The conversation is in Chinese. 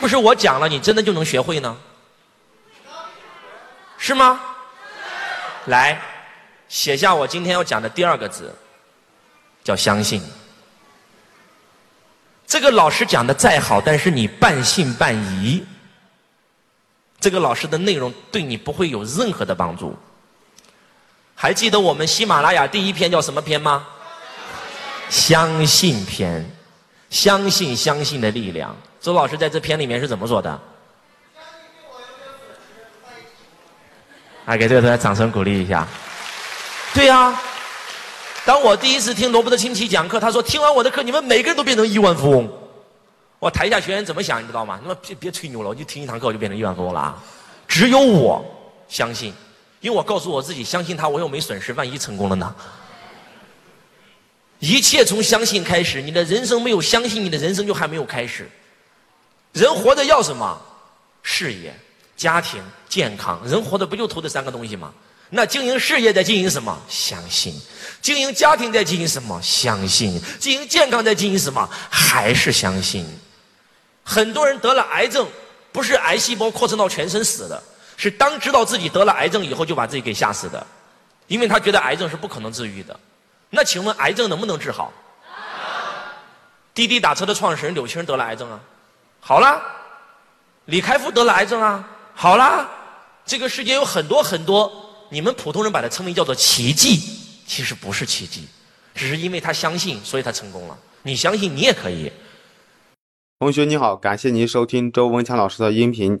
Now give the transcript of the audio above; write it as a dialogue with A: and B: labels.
A: 不是我讲了，你真的就能学会呢？是吗？来，写下我今天要讲的第二个字，叫相信。这个老师讲的再好，但是你半信半疑，这个老师的内容对你不会有任何的帮助。还记得我们喜马拉雅第一篇叫什么篇吗？相信篇，相信相信的力量。周老师在这篇里面是怎么说的？啊，给这个同学掌声鼓励一下。对呀，当我第一次听罗伯特清崎讲课，他说听完我的课，你们每个人都变成亿万富翁。我台下学员怎么想，你知道吗？你们别别吹牛了，我就听一堂课我就变成亿万富翁了啊！只有我相信，因为我告诉我自己，相信他我又没损失，万一成功了呢？一切从相信开始，你的人生没有相信，你的人生就还没有开始。人活着要什么？事业。家庭健康，人活着不就图这三个东西吗？那经营事业在经营什么？相信。经营家庭在经营什么？相信。经营健康在经营什么？还是相信。很多人得了癌症，不是癌细胞扩散到全身死的，是当知道自己得了癌症以后就把自己给吓死的，因为他觉得癌症是不可能治愈的。那请问癌症能不能治好？滴滴打车的创始人柳青得了癌症啊，好了。李开复得了癌症啊。好啦，这个世界有很多很多，你们普通人把它称为叫做奇迹，其实不是奇迹，只是因为他相信，所以他成功了。你相信，你也可以。
B: 同学你好，感谢您收听周文强老师的音频。